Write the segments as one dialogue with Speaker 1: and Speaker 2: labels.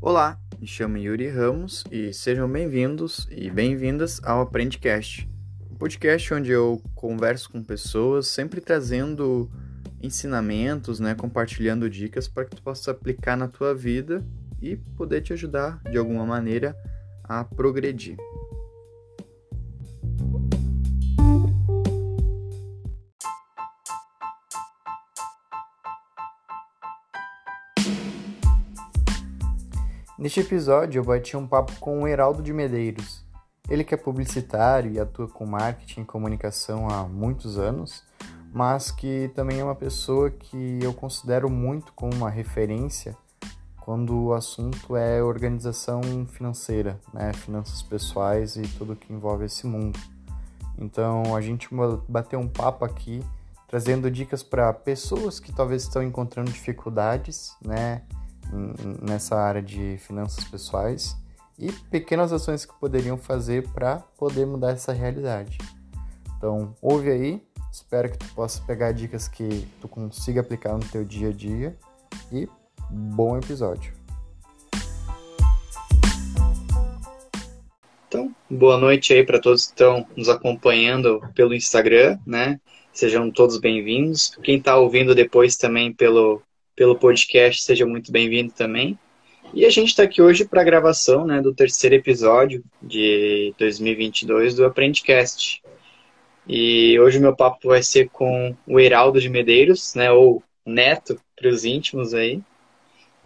Speaker 1: Olá, me chamo Yuri Ramos e sejam bem-vindos e bem-vindas ao Aprendecast, um podcast onde eu converso com pessoas, sempre trazendo ensinamentos, né, compartilhando dicas para que tu possa aplicar na tua vida e poder te ajudar de alguma maneira a progredir. Neste episódio eu bati um papo com o Heraldo de Medeiros. Ele que é publicitário e atua com marketing e comunicação há muitos anos, mas que também é uma pessoa que eu considero muito como uma referência quando o assunto é organização financeira, né, finanças pessoais e tudo que envolve esse mundo. Então a gente bateu um papo aqui trazendo dicas para pessoas que talvez estão encontrando dificuldades, né, nessa área de finanças pessoais e pequenas ações que poderiam fazer para poder mudar essa realidade. Então, ouve aí, espero que tu possa pegar dicas que tu consiga aplicar no teu dia a dia e bom episódio. Então, boa noite aí para todos que estão nos acompanhando pelo Instagram, né? Sejam todos bem-vindos. Quem está ouvindo depois também pelo pelo podcast, seja muito bem-vindo também. E a gente está aqui hoje para a gravação né, do terceiro episódio de 2022 do Aprendicast. E hoje o meu papo vai ser com o Heraldo de Medeiros, né, ou Neto para os íntimos aí.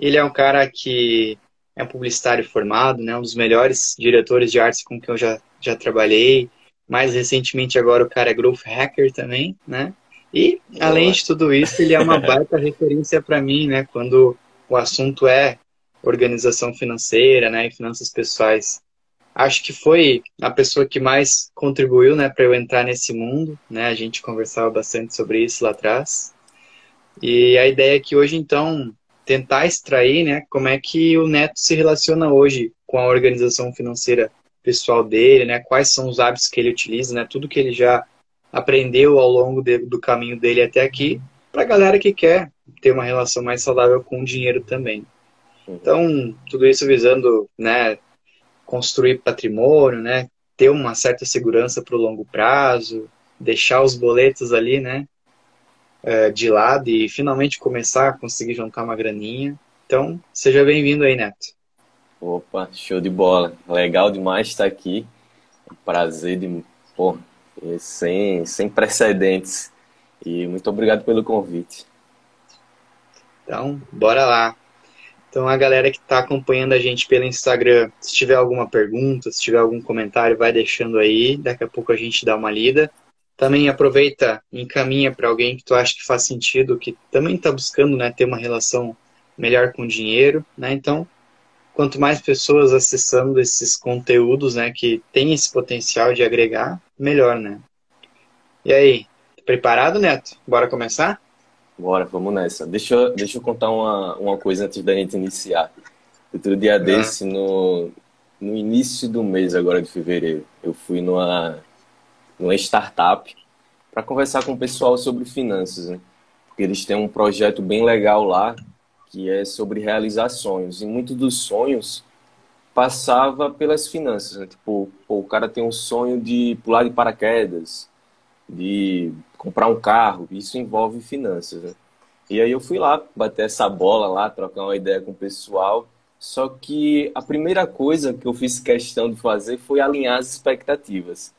Speaker 1: Ele é um cara que é um publicitário formado, né, um dos melhores diretores de arte com quem eu já, já trabalhei. Mais recentemente agora o cara é growth hacker também, né? E, além de tudo isso, ele é uma baita referência para mim, né? Quando o assunto é organização financeira, né? E finanças pessoais. Acho que foi a pessoa que mais contribuiu, né, para eu entrar nesse mundo, né? A gente conversava bastante sobre isso lá atrás. E a ideia é que hoje, então, tentar extrair, né, como é que o Neto se relaciona hoje com a organização financeira pessoal dele, né? Quais são os hábitos que ele utiliza, né? Tudo que ele já aprendeu ao longo de, do caminho dele até aqui, para a galera que quer ter uma relação mais saudável com o dinheiro também. Então, tudo isso visando, né, construir patrimônio, né, ter uma certa segurança para o longo prazo, deixar os boletos ali, né, eh, de lado e finalmente começar a conseguir juntar uma graninha. Então, seja bem-vindo aí, Neto.
Speaker 2: Opa, show de bola. Legal demais estar aqui. prazer de, pô, sem, sem precedentes. E muito obrigado pelo convite.
Speaker 1: Então, bora lá. Então, a galera que está acompanhando a gente pelo Instagram, se tiver alguma pergunta, se tiver algum comentário, vai deixando aí. Daqui a pouco a gente dá uma lida. Também aproveita encaminha para alguém que tu acha que faz sentido, que também está buscando né, ter uma relação melhor com o dinheiro. Né? Então, quanto mais pessoas acessando esses conteúdos, né, que tem esse potencial de agregar, melhor, né? E aí, preparado, Neto? Bora começar?
Speaker 2: Bora, vamos nessa. Deixa eu, deixa eu contar uma, uma coisa antes da gente iniciar. Outro dia desse, no, no início do mês agora de fevereiro, eu fui numa, numa startup para conversar com o pessoal sobre finanças, né? Porque eles têm um projeto bem legal lá que é sobre realizar sonhos. E muitos dos sonhos passava pelas finanças. Né? Tipo, pô, o cara tem um sonho de pular de paraquedas, de comprar um carro. Isso envolve finanças. Né? E aí eu fui lá bater essa bola lá, trocar uma ideia com o pessoal. Só que a primeira coisa que eu fiz questão de fazer foi alinhar as expectativas.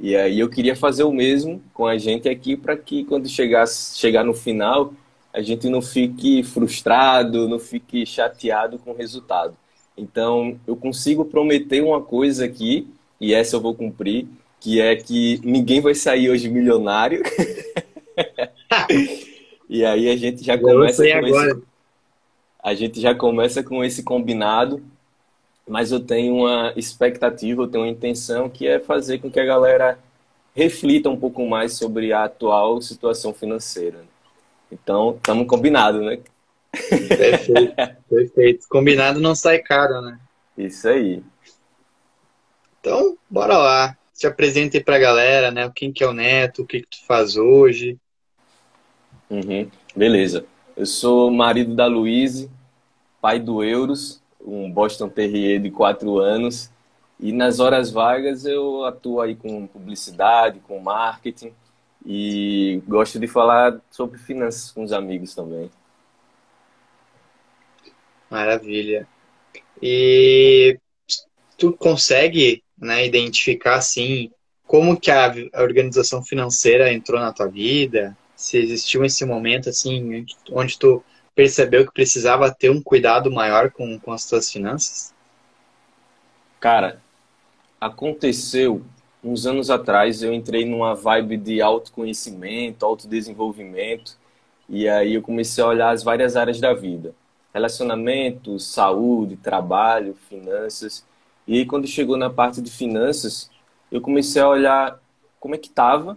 Speaker 2: E aí eu queria fazer o mesmo com a gente aqui para que quando chegasse, chegar no final a gente não fique frustrado, não fique chateado com o resultado. Então, eu consigo prometer uma coisa aqui, e essa eu vou cumprir, que é que ninguém vai sair hoje milionário. e aí a gente já começa com agora. esse, a gente já começa com esse combinado, mas eu tenho uma expectativa, eu tenho uma intenção que é fazer com que a galera reflita um pouco mais sobre a atual situação financeira. Então, estamos combinados, né?
Speaker 1: Perfeito, perfeito. Combinado não sai caro, né?
Speaker 2: Isso aí.
Speaker 1: Então, bora lá. Se apresente para a galera, né? Quem que é o Neto, o que, que tu faz hoje.
Speaker 2: Uhum. Beleza. Eu sou marido da Luíse, pai do Euros. um Boston Terrier de quatro anos. E nas horas vagas eu atuo aí com publicidade, com marketing e gosto de falar sobre finanças com os amigos também.
Speaker 1: Maravilha. E tu consegue né, identificar assim como que a, organização financeira entrou na tua vida? Se existiu esse momento assim onde tu percebeu que precisava ter um cuidado maior com, com as tuas finanças?
Speaker 2: Cara, aconteceu uns anos atrás, eu entrei numa vibe de autoconhecimento, autodesenvolvimento, e aí eu comecei a olhar as várias áreas da vida. Relacionamento, saúde, trabalho, finanças. E aí quando chegou na parte de finanças, eu comecei a olhar como é que estava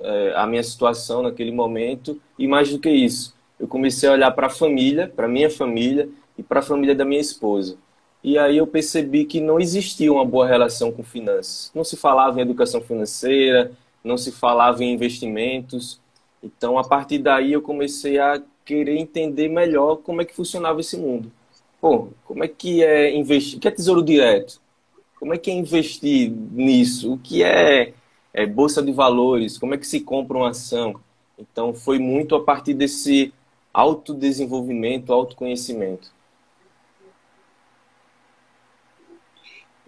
Speaker 2: é, a minha situação naquele momento e mais do que isso, eu comecei a olhar para a família, para minha família e para a família da minha esposa. E aí eu percebi que não existia uma boa relação com finanças. Não se falava em educação financeira, não se falava em investimentos. Então, a partir daí, eu comecei a querer entender melhor como é que funcionava esse mundo. Pô, como é que é investir? O que é tesouro direto? Como é que é investir nisso? O que é, é bolsa de valores? Como é que se compra uma ação? Então, foi muito a partir desse autodesenvolvimento, autoconhecimento.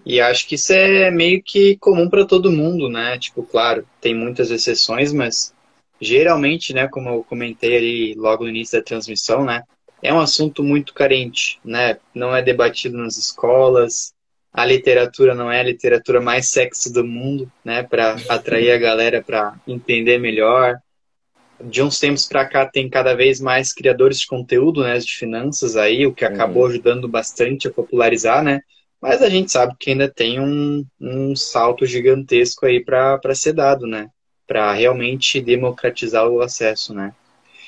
Speaker 1: E acho que isso é meio que comum para todo mundo, né? Tipo, claro, tem muitas exceções, mas geralmente, né, como eu comentei ali logo no início da transmissão, né, é um assunto muito carente, né? Não é debatido nas escolas, a literatura não é a literatura mais sexy do mundo, né, para atrair a galera para entender melhor. De uns tempos para cá tem cada vez mais criadores de conteúdo, né, de finanças aí, o que acabou uhum. ajudando bastante a popularizar, né? Mas a gente sabe que ainda tem um, um salto gigantesco aí para ser dado, né? Para realmente democratizar o acesso, né?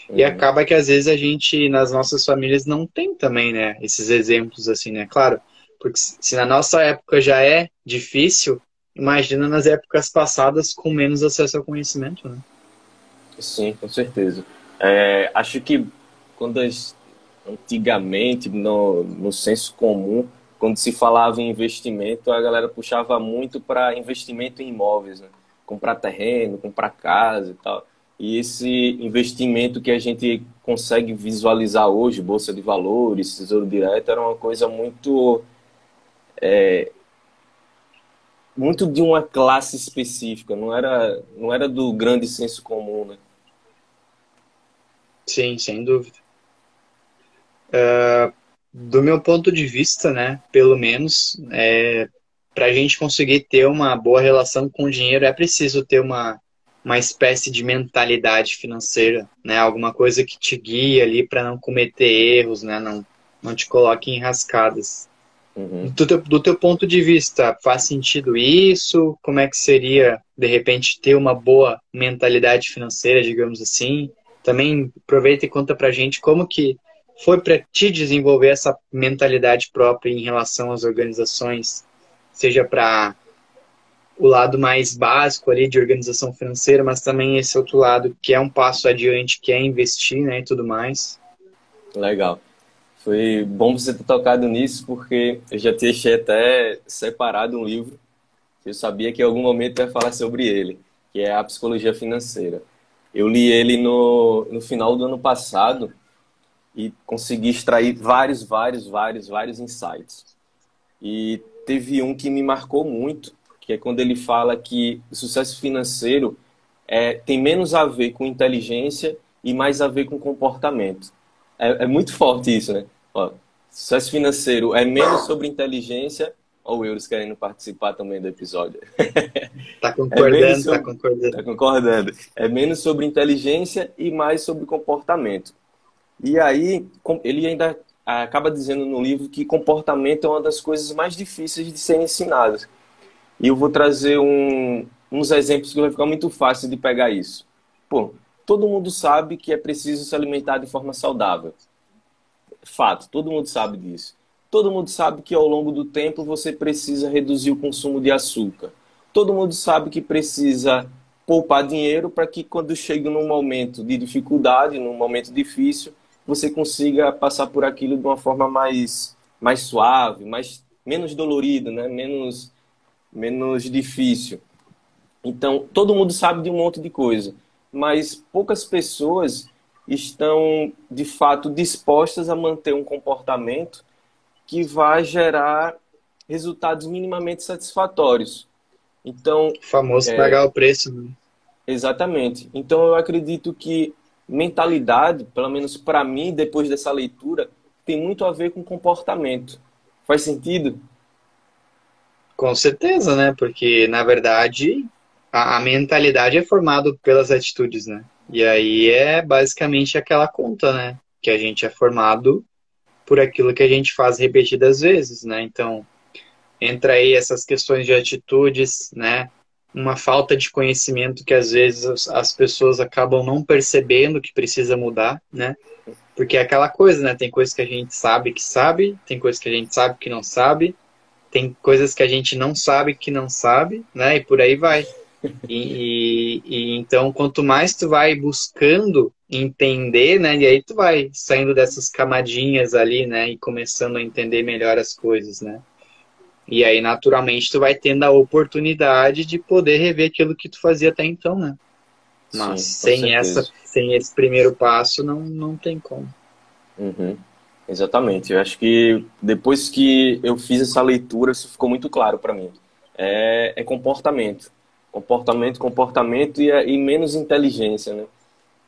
Speaker 1: Uhum. E acaba que às vezes a gente, nas nossas famílias, não tem também, né? Esses exemplos assim, né? Claro, porque se na nossa época já é difícil, imagina nas épocas passadas com menos acesso ao conhecimento, né?
Speaker 2: Sim, com certeza. É, acho que quando as, antigamente, no, no senso comum, quando se falava em investimento, a galera puxava muito para investimento em imóveis, né? Comprar terreno, comprar casa e tal. E esse investimento que a gente consegue visualizar hoje, bolsa de valores, tesouro direto, era uma coisa muito é, muito de uma classe específica, não era não era do grande senso comum, né?
Speaker 1: Sim, sem dúvida. Uh, do meu ponto de vista, né, pelo menos, é, para a gente conseguir ter uma boa relação com o dinheiro, é preciso ter uma, uma espécie de mentalidade financeira, né, alguma coisa que te guie ali para não cometer erros, né, não, não te coloque em rascadas. Uhum. Do, teu, do teu ponto de vista, faz sentido isso? Como é que seria, de repente, ter uma boa mentalidade financeira, digamos assim? Também aproveita e conta pra gente como que foi para ti desenvolver essa mentalidade própria em relação às organizações, seja para o lado mais básico ali de organização financeira, mas também esse outro lado que é um passo adiante, que é investir, né, e tudo mais.
Speaker 2: Legal. Foi bom você ter tocado nisso, porque eu já deixei até separado um livro que eu sabia que em algum momento ia falar sobre ele, que é a Psicologia Financeira. Eu li ele no, no final do ano passado e consegui extrair vários, vários, vários, vários insights. E teve um que me marcou muito, que é quando ele fala que o sucesso financeiro é, tem menos a ver com inteligência e mais a ver com comportamento. É, é muito forte isso, né? Ó, sucesso financeiro é menos sobre inteligência ou Euros querendo participar também do episódio.
Speaker 1: Tá concordando, é sobre, tá concordando.
Speaker 2: Tá concordando. É menos sobre inteligência e mais sobre comportamento. E aí, ele ainda acaba dizendo no livro que comportamento é uma das coisas mais difíceis de ser ensinadas. E eu vou trazer um, uns exemplos que vai ficar muito fácil de pegar isso. Pô, todo mundo sabe que é preciso se alimentar de forma saudável. Fato, todo mundo sabe disso. Todo mundo sabe que ao longo do tempo você precisa reduzir o consumo de açúcar. Todo mundo sabe que precisa poupar dinheiro para que quando chega num momento de dificuldade, num momento difícil, você consiga passar por aquilo de uma forma mais mais suave, mais menos dolorido, né? Menos menos difícil. Então, todo mundo sabe de um monte de coisa, mas poucas pessoas estão de fato dispostas a manter um comportamento que vai gerar resultados minimamente satisfatórios. Então,
Speaker 1: o famoso é, pagar o preço. Né?
Speaker 2: Exatamente. Então, eu acredito que mentalidade, pelo menos para mim, depois dessa leitura, tem muito a ver com comportamento. Faz sentido?
Speaker 1: Com certeza, né? Porque, na verdade, a, a mentalidade é formada pelas atitudes, né? E aí é basicamente aquela conta, né? Que a gente é formado por aquilo que a gente faz repetidas vezes, né? Então, entra aí essas questões de atitudes, né? Uma falta de conhecimento que às vezes as pessoas acabam não percebendo que precisa mudar, né? Porque é aquela coisa, né? Tem coisas que a gente sabe que sabe, tem coisas que a gente sabe que não sabe, tem coisas que a gente não sabe que não sabe, né? E por aí vai. E, e, e, então, quanto mais tu vai buscando entender, né? E aí tu vai saindo dessas camadinhas ali, né? E começando a entender melhor as coisas, né? E aí, naturalmente, tu vai tendo a oportunidade de poder rever aquilo que tu fazia até então, né? Mas Sim, sem, essa, sem esse primeiro passo, não, não tem como.
Speaker 2: Uhum. Exatamente. Eu acho que depois que eu fiz essa leitura, isso ficou muito claro para mim. É, é comportamento comportamento, comportamento e, e menos inteligência, né?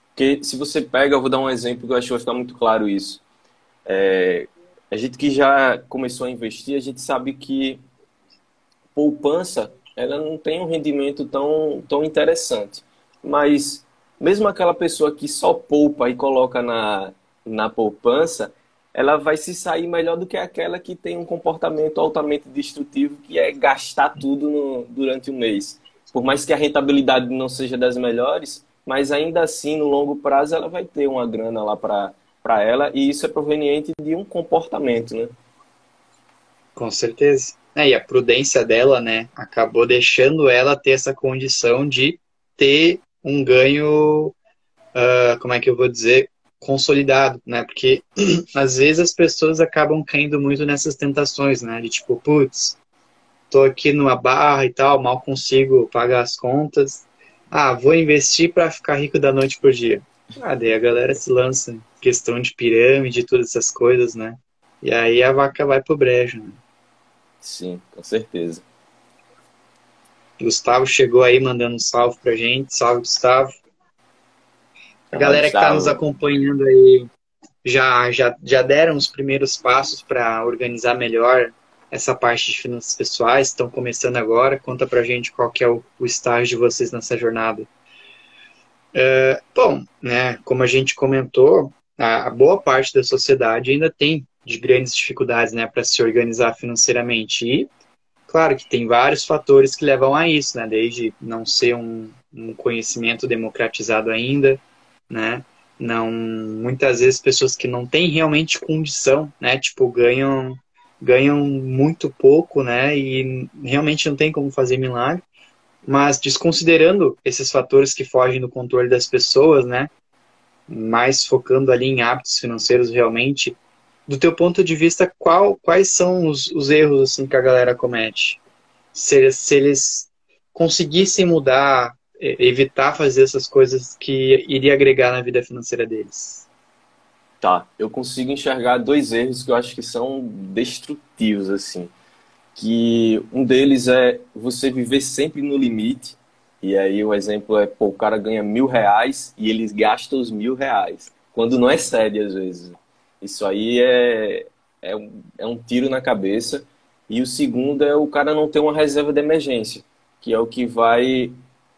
Speaker 2: Porque se você pega, eu vou dar um exemplo que eu acho que vai ficar muito claro isso. É, a gente que já começou a investir, a gente sabe que poupança ela não tem um rendimento tão, tão interessante. Mas mesmo aquela pessoa que só poupa e coloca na, na poupança, ela vai se sair melhor do que aquela que tem um comportamento altamente destrutivo, que é gastar tudo no, durante o mês por mais que a rentabilidade não seja das melhores, mas ainda assim, no longo prazo, ela vai ter uma grana lá para ela, e isso é proveniente de um comportamento, né?
Speaker 1: Com certeza. É, e a prudência dela, né, acabou deixando ela ter essa condição de ter um ganho, uh, como é que eu vou dizer, consolidado, né? Porque às vezes as pessoas acabam caindo muito nessas tentações, né? De tipo, putz, tô aqui numa barra e tal, mal consigo pagar as contas. Ah, vou investir para ficar rico da noite por dia. Ah, daí a galera se lança em questão de pirâmide, todas essas coisas, né? E aí a vaca vai pro brejo, né?
Speaker 2: Sim, com certeza.
Speaker 1: Gustavo chegou aí mandando um salve pra gente. Salve, Gustavo. A galera que está nos acompanhando aí já, já, já deram os primeiros passos para organizar melhor essa parte de finanças pessoais, estão começando agora. Conta pra gente qual que é o, o estágio de vocês nessa jornada. É, bom, né, como a gente comentou, a, boa parte da sociedade ainda tem de grandes dificuldades né, para se organizar financeiramente. E, claro, que tem vários fatores que levam a isso, né, desde não ser um, um conhecimento democratizado ainda, né, não muitas vezes pessoas que não têm realmente condição, né, tipo ganham ganham muito pouco, né? E realmente não tem como fazer milagre. Mas desconsiderando esses fatores que fogem do controle das pessoas, né? Mais focando ali em hábitos financeiros realmente, do teu ponto de vista, qual, quais são os, os erros assim que a galera comete? Se, se eles conseguissem mudar, evitar fazer essas coisas que iria agregar na vida financeira deles?
Speaker 2: Tá, eu consigo enxergar dois erros que eu acho que são destrutivos, assim. Que um deles é você viver sempre no limite. E aí o exemplo é, pô, o cara ganha mil reais e ele gasta os mil reais. Quando não é sério, às vezes. Isso aí é, é, um, é um tiro na cabeça. E o segundo é o cara não ter uma reserva de emergência, que é o que vai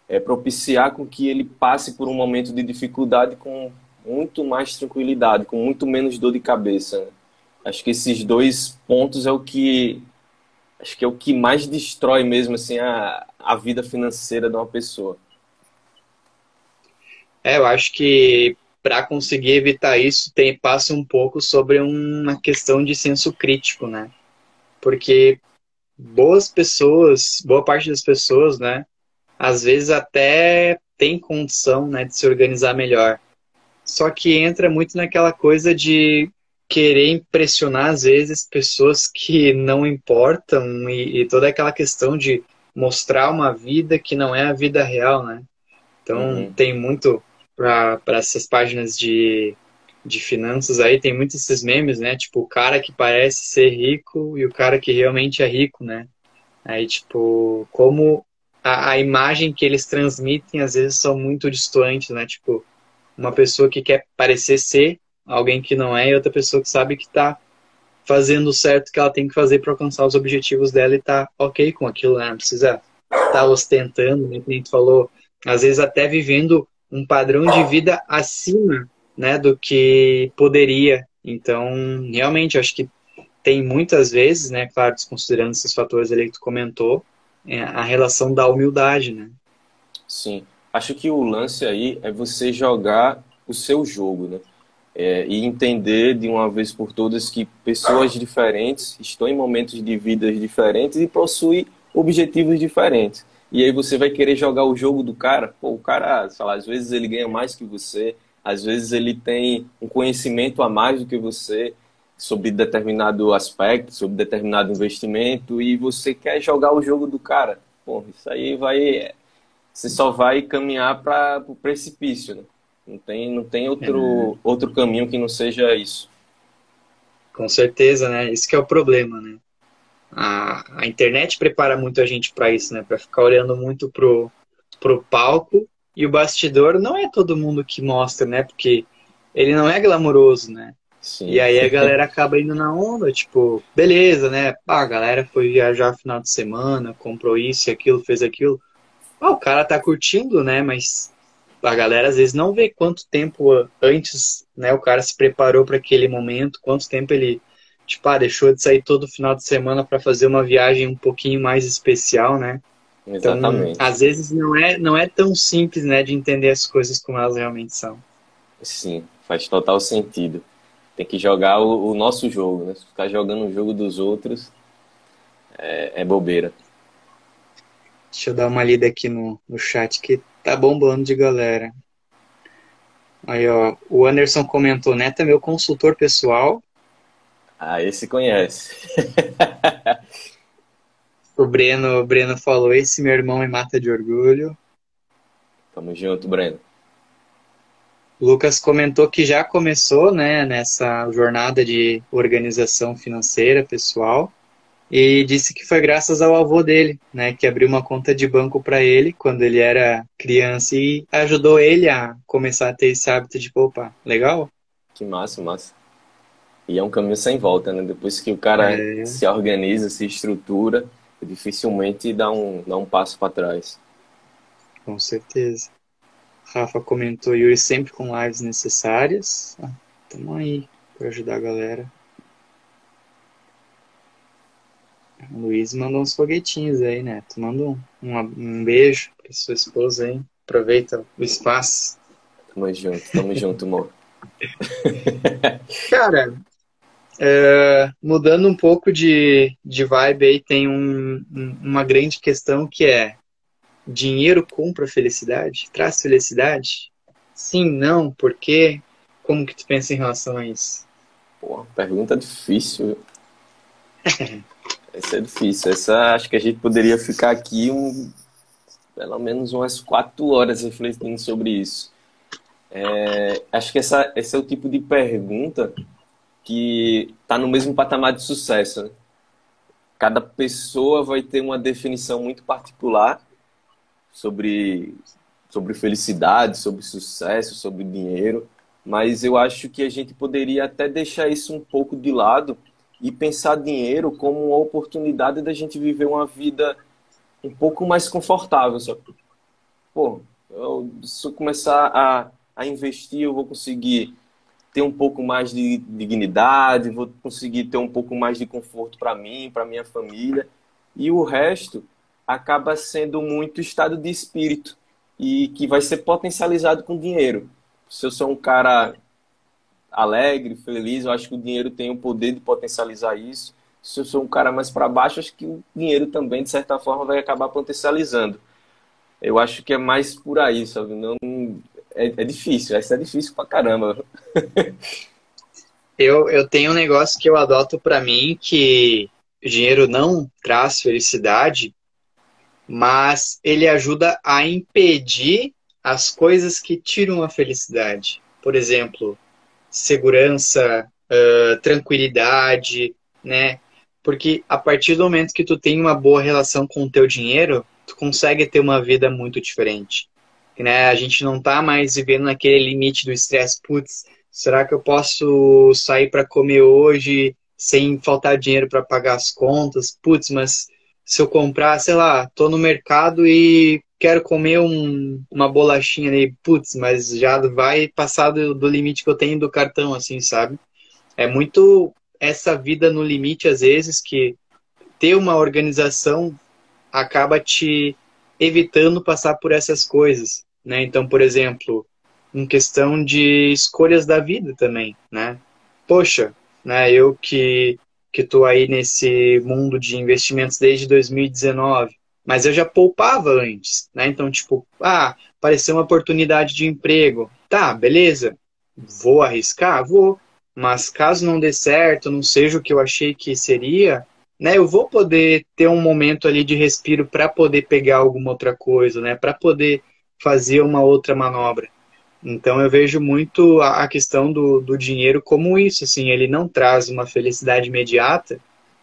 Speaker 2: é, propiciar com que ele passe por um momento de dificuldade com muito mais tranquilidade, com muito menos dor de cabeça. Acho que esses dois pontos é o que acho que é o que mais destrói mesmo assim a, a vida financeira de uma pessoa.
Speaker 1: É, eu acho que para conseguir evitar isso tem passa um pouco sobre uma questão de senso crítico, né? Porque boas pessoas, boa parte das pessoas, né, às vezes até tem condição, né, de se organizar melhor. Só que entra muito naquela coisa de querer impressionar, às vezes, pessoas que não importam e, e toda aquela questão de mostrar uma vida que não é a vida real, né? Então, uhum. tem muito para essas páginas de, de finanças aí, tem muitos esses memes, né? Tipo, o cara que parece ser rico e o cara que realmente é rico, né? Aí, tipo, como a, a imagem que eles transmitem às vezes são muito distantes, né? Tipo, uma pessoa que quer parecer ser alguém que não é e outra pessoa que sabe que está fazendo o certo que ela tem que fazer para alcançar os objetivos dela e tá ok com aquilo, né? Não precisa estar tá ostentando, né? A gente falou, às vezes até vivendo um padrão de vida acima, né, do que poderia. Então, realmente, acho que tem muitas vezes, né, claro, desconsiderando esses fatores ali que tu comentou, é a relação da humildade, né?
Speaker 2: Sim. Acho que o lance aí é você jogar o seu jogo, né? É, e entender de uma vez por todas que pessoas diferentes estão em momentos de vidas diferentes e possuem objetivos diferentes. E aí você vai querer jogar o jogo do cara. Pô, o cara, sei lá, às vezes ele ganha mais que você, às vezes ele tem um conhecimento a mais do que você sobre determinado aspecto, sobre determinado investimento, e você quer jogar o jogo do cara. Pô, isso aí vai. Você só vai caminhar para o precipício, né? Não tem, não tem outro, é. outro caminho que não seja isso.
Speaker 1: Com certeza, né? Isso que é o problema, né? A, a internet prepara muito a gente para isso, né? Para ficar olhando muito pro, pro palco e o bastidor não é todo mundo que mostra, né? Porque ele não é glamouroso, né? Sim. E aí a galera acaba indo na onda, tipo, beleza, né? Ah, a galera foi viajar no final de semana, comprou isso e aquilo, fez aquilo. Ah, o cara tá curtindo, né? Mas a galera às vezes não vê quanto tempo antes, né, o cara se preparou para aquele momento, quanto tempo ele, tipo, ah, deixou de sair todo final de semana para fazer uma viagem um pouquinho mais especial, né? Então, Exatamente. Então, às vezes não é, não é tão simples, né, de entender as coisas como elas realmente são.
Speaker 2: Sim, faz total sentido. Tem que jogar o, o nosso jogo, né? Ficar jogando o jogo dos outros é, é bobeira.
Speaker 1: Deixa eu dar uma lida aqui no, no chat que Tá bombando de galera. Aí, ó, o Anderson comentou, Neto é meu consultor pessoal.
Speaker 2: Ah, esse conhece.
Speaker 1: o Breno, o Breno falou, esse meu irmão me mata de orgulho.
Speaker 2: Tamo junto, Breno.
Speaker 1: Lucas comentou que já começou, né, nessa jornada de organização financeira pessoal e disse que foi graças ao avô dele, né, que abriu uma conta de banco para ele quando ele era criança e ajudou ele a começar a ter esse hábito de opa, legal?
Speaker 2: Que massa, massa. E é um caminho sem volta, né? Depois que o cara é. se organiza, se estrutura, dificilmente dá um, dá um passo para trás.
Speaker 1: Com certeza. Rafa comentou, Yuri sempre com lives necessárias. Ah, tamo aí para ajudar a galera. O Luiz mandou uns foguetinhos aí, né? Tu manda um, um, um beijo pra sua esposa aí. Aproveita o espaço.
Speaker 2: Tamo junto, tamo junto, amor.
Speaker 1: Cara, é, mudando um pouco de, de vibe aí, tem um, um, uma grande questão que é dinheiro compra felicidade? Traz felicidade? Sim, não, por quê? Como que tu pensa em relação a isso?
Speaker 2: Pô, pergunta difícil. Essa é difícil. Essa acho que a gente poderia ficar aqui um, pelo menos umas quatro horas refletindo sobre isso. É, acho que essa, esse é o tipo de pergunta que está no mesmo patamar de sucesso. Né? Cada pessoa vai ter uma definição muito particular sobre, sobre felicidade, sobre sucesso, sobre dinheiro, mas eu acho que a gente poderia até deixar isso um pouco de lado e pensar dinheiro como uma oportunidade da gente viver uma vida um pouco mais confortável. Só. Pô, eu, se eu começar a, a investir, eu vou conseguir ter um pouco mais de dignidade, vou conseguir ter um pouco mais de conforto para mim, para minha família, e o resto acaba sendo muito estado de espírito e que vai ser potencializado com dinheiro. Se eu sou um cara alegre, feliz, eu acho que o dinheiro tem o poder de potencializar isso. Se eu sou um cara mais para baixo, acho que o dinheiro também, de certa forma, vai acabar potencializando. Eu acho que é mais por aí, sabe? Não, é, é difícil, essa é difícil pra caramba.
Speaker 1: Eu, eu tenho um negócio que eu adoto para mim que o dinheiro não traz felicidade, mas ele ajuda a impedir as coisas que tiram a felicidade. Por exemplo, segurança, uh, tranquilidade, né? Porque a partir do momento que tu tem uma boa relação com o teu dinheiro, tu consegue ter uma vida muito diferente. Né? A gente não tá mais vivendo naquele limite do estresse, putz, será que eu posso sair para comer hoje sem faltar dinheiro para pagar as contas? Putz, mas se eu comprar, sei lá, tô no mercado e quero comer um, uma bolachinha ali, putz, mas já vai passar do, do, limite que eu tenho do cartão, assim, sabe? É muito essa vida no limite, às vezes, que ter uma organização acaba te evitando passar por essas coisas, né? Então, por exemplo, em questão de escolhas da vida também, né? Poxa, né, eu que que estou aí nesse mundo de investimentos desde 2019, mas eu já poupava antes, né? Então, tipo, ah, apareceu uma oportunidade de emprego. Tá, beleza. Vou arriscar? Vou. Mas caso não dê certo, não seja o que eu achei que seria, né? Eu vou poder ter um momento ali de respiro para poder pegar alguma outra coisa, né? Para poder fazer uma outra manobra. Então eu vejo muito a questão do, do dinheiro como isso, assim, ele não traz uma felicidade imediata,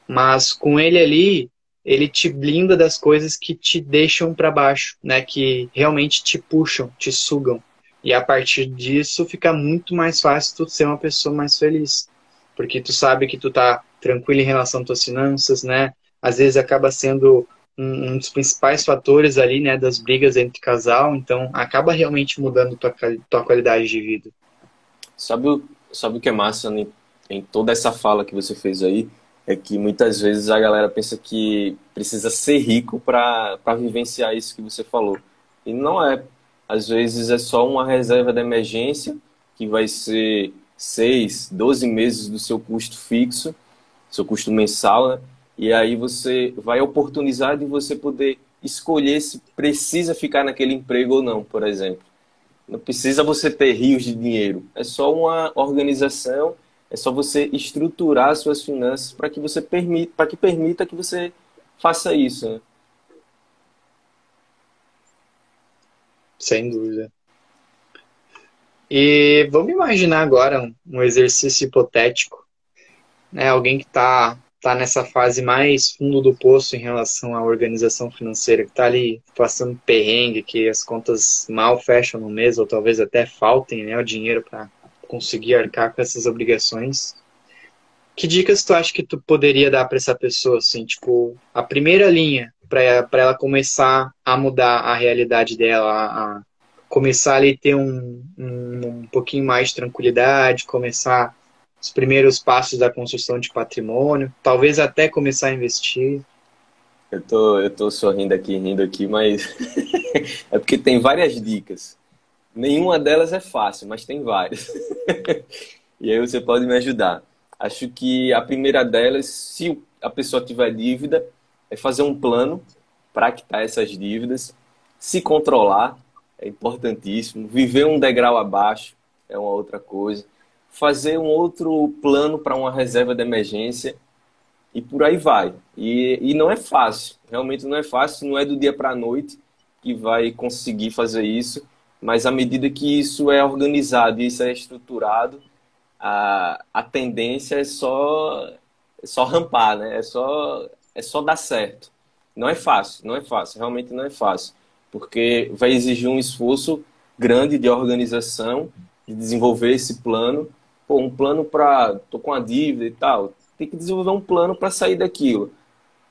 Speaker 1: mas com ele ali, ele te blinda das coisas que te deixam para baixo, né, que realmente te puxam, te sugam. E a partir disso fica muito mais fácil tu ser uma pessoa mais feliz, porque tu sabe que tu tá tranquilo em relação às tuas finanças, né? Às vezes acaba sendo um, um, dos principais fatores ali, né, das brigas entre casal, então acaba realmente mudando tua, tua qualidade de vida.
Speaker 2: Sabe, o, sabe o que é massa em, em toda essa fala que você fez aí? É que muitas vezes a galera pensa que precisa ser rico para vivenciar isso que você falou. E não é. Às vezes é só uma reserva de emergência, que vai ser 6, 12 meses do seu custo fixo, seu custo mensal, né? E aí você vai oportunizar de você poder escolher se precisa ficar naquele emprego ou não, por exemplo. Não precisa você ter rios de dinheiro. É só uma organização, é só você estruturar suas finanças para que você permita, para que permita que você faça isso. Né?
Speaker 1: Sem dúvida. E vamos imaginar agora um, exercício hipotético. Né? Alguém que está está nessa fase mais fundo do poço em relação à organização financeira, que está ali passando perrengue, que as contas mal fecham no mês, ou talvez até faltem né, o dinheiro para conseguir arcar com essas obrigações. Que dicas tu acha que tu poderia dar para essa pessoa, assim, tipo, a primeira linha para ela começar a mudar a realidade dela, a começar ali ter um, um, um pouquinho mais de tranquilidade, começar os primeiros passos da construção de patrimônio, talvez até começar a investir?
Speaker 2: Eu tô, eu tô sorrindo aqui, rindo aqui, mas é porque tem várias dicas. Nenhuma delas é fácil, mas tem várias. e aí você pode me ajudar. Acho que a primeira delas, se a pessoa tiver dívida, é fazer um plano para quitar essas dívidas, se controlar, é importantíssimo, viver um degrau abaixo é uma outra coisa fazer um outro plano para uma reserva de emergência e por aí vai. E, e não é fácil, realmente não é fácil, não é do dia para a noite que vai conseguir fazer isso, mas à medida que isso é organizado e isso é estruturado, a, a tendência é só, é só rampar, né? é, só, é só dar certo. Não é fácil, não é fácil, realmente não é fácil, porque vai exigir um esforço grande de organização, de desenvolver esse plano pô, um plano para. tô com a dívida e tal. Tem que desenvolver um plano para sair daquilo.